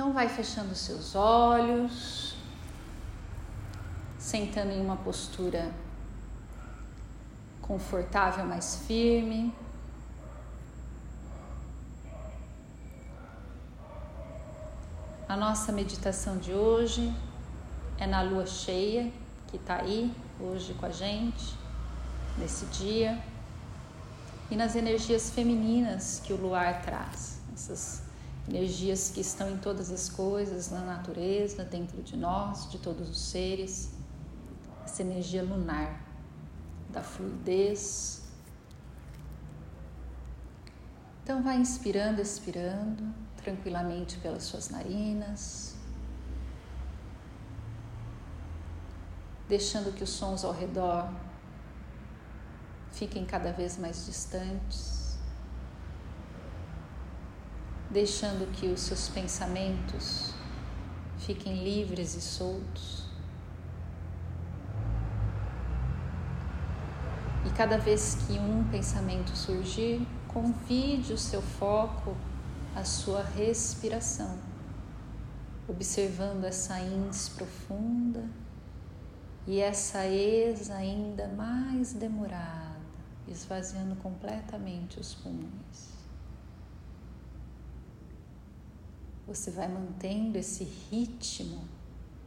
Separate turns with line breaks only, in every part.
Então, vai fechando seus olhos, sentando em uma postura confortável, mais firme. A nossa meditação de hoje é na lua cheia, que está aí hoje com a gente, nesse dia, e nas energias femininas que o luar traz, essas energias que estão em todas as coisas, na natureza, dentro de nós, de todos os seres, essa energia lunar da fluidez. Então, vai inspirando, expirando tranquilamente pelas suas narinas, deixando que os sons ao redor fiquem cada vez mais distantes, deixando que os seus pensamentos fiquem livres e soltos. E cada vez que um pensamento surgir, convide o seu foco à sua respiração, observando essa ins profunda e essa ex ainda mais demorada, esvaziando completamente os pulmões. Você vai mantendo esse ritmo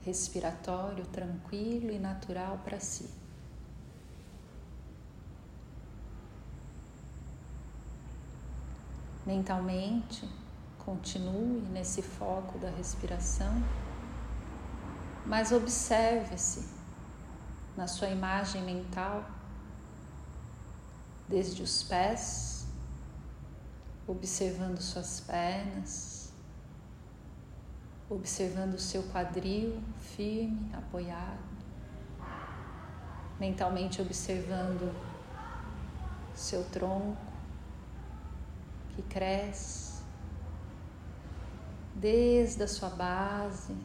respiratório tranquilo e natural para si. Mentalmente, continue nesse foco da respiração, mas observe-se na sua imagem mental, desde os pés, observando suas pernas, observando o seu quadril firme, apoiado, mentalmente observando seu tronco que cresce desde a sua base,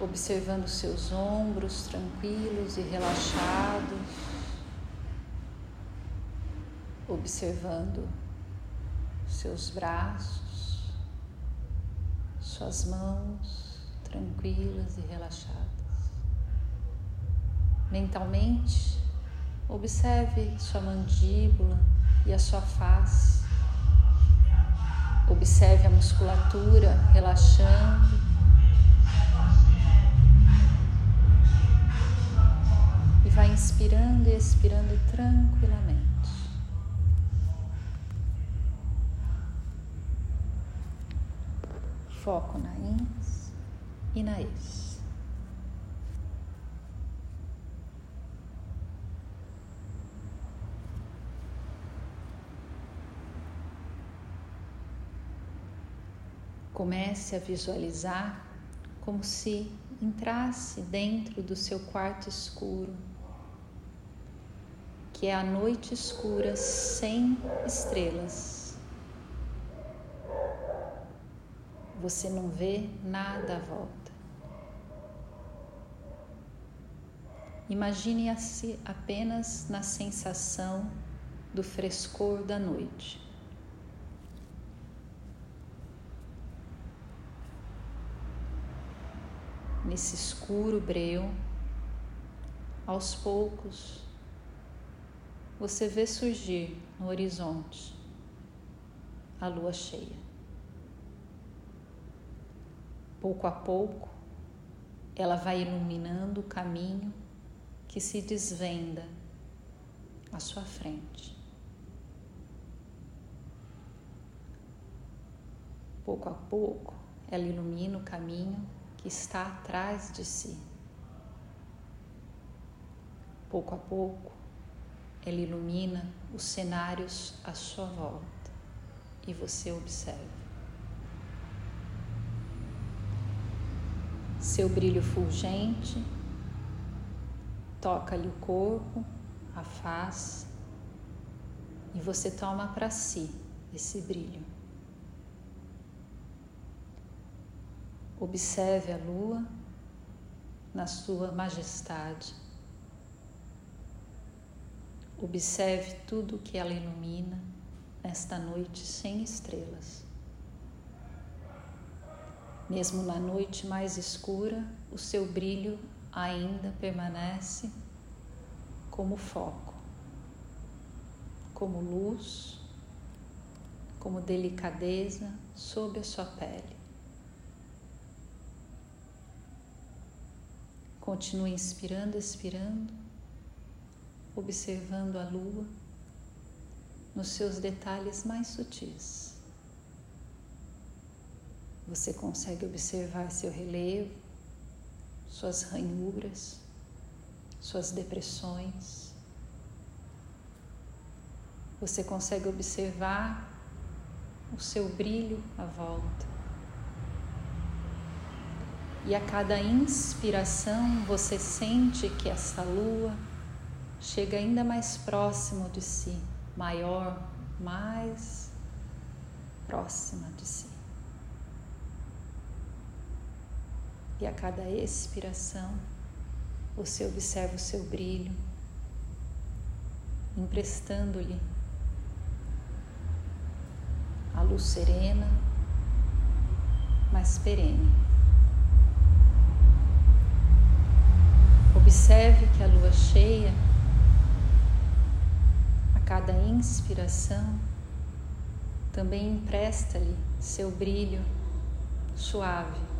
observando seus ombros tranquilos e relaxados, observando seus braços, suas mãos tranquilas e relaxadas. Mentalmente, observe sua mandíbula e a sua face. Observe a musculatura relaxando. E vai inspirando e expirando tranquilamente. Foco na ins e na ex. Comece a visualizar como se entrasse dentro do seu quarto escuro, que é a noite escura sem estrelas. Você não vê nada à volta. Imagine-se apenas na sensação do frescor da noite. nesse escuro breu, aos poucos você vê surgir no horizonte a lua cheia. Pouco a pouco, ela vai iluminando o caminho que se desvenda à sua frente. Pouco a pouco, ela ilumina o caminho que está atrás de si. Pouco a pouco, ela ilumina os cenários à sua volta e você observa. Seu brilho fulgente toca-lhe o corpo, a face, e você toma para si esse brilho. Observe a lua na sua majestade. Observe tudo que ela ilumina nesta noite sem estrelas. Mesmo na noite mais escura, o seu brilho ainda permanece como foco, como luz, como delicadeza sob a sua pele. Continue inspirando, expirando, observando a lua nos seus detalhes mais sutis. Você consegue observar seu relevo, suas ranhuras, suas depressões. Você consegue observar o seu brilho à volta. E a cada inspiração você sente que essa lua chega ainda mais próximo de si, maior, mais próxima de si. E a cada expiração, você observa o seu brilho, emprestando-lhe a luz serena, mas perene. Observe que a lua cheia, a cada inspiração, também empresta-lhe seu brilho suave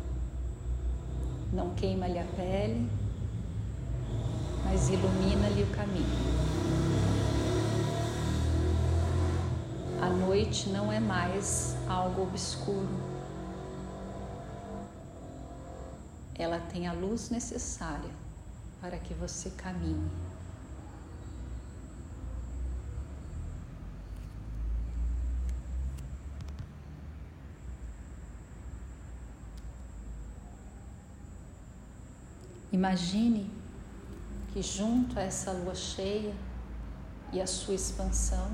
não queima-lhe a pele, mas ilumina-lhe o caminho. A noite não é mais algo obscuro. Ela tem a luz necessária para que você caminhe. Imagine que junto a essa lua cheia e a sua expansão,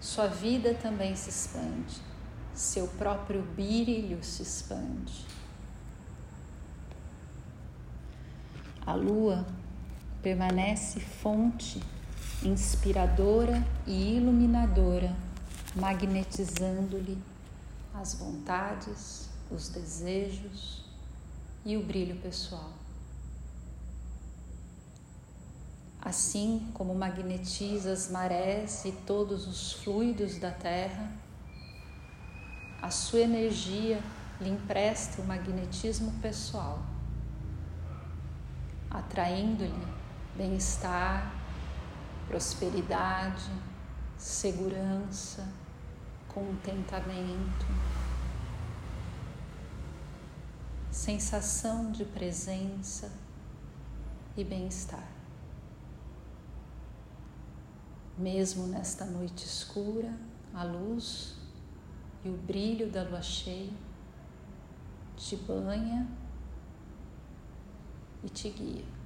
sua vida também se expande, seu próprio brilho se expande. A lua permanece fonte inspiradora e iluminadora, magnetizando-lhe as vontades, os desejos, e o brilho pessoal. Assim como magnetiza as marés e todos os fluidos da Terra, a sua energia lhe empresta o magnetismo pessoal, atraindo-lhe bem-estar, prosperidade, segurança, contentamento sensação de presença e bem-estar. Mesmo nesta noite escura, a luz e o brilho da lua cheia te banha e te guia.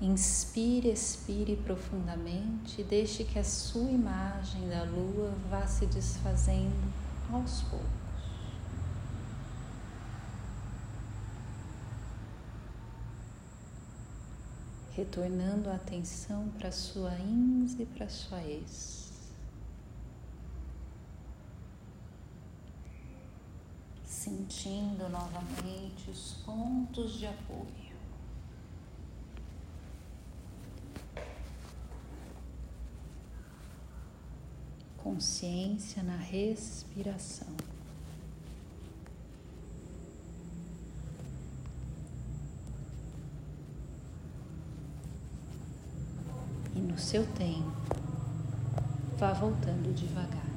Inspire, expire profundamente e deixe que a sua imagem da lua vá se desfazendo aos poucos. Retornando a atenção para sua ins e para sua ex. Sentindo novamente os pontos de apoio. Consciência na respiração. E no seu tempo, vá voltando devagar.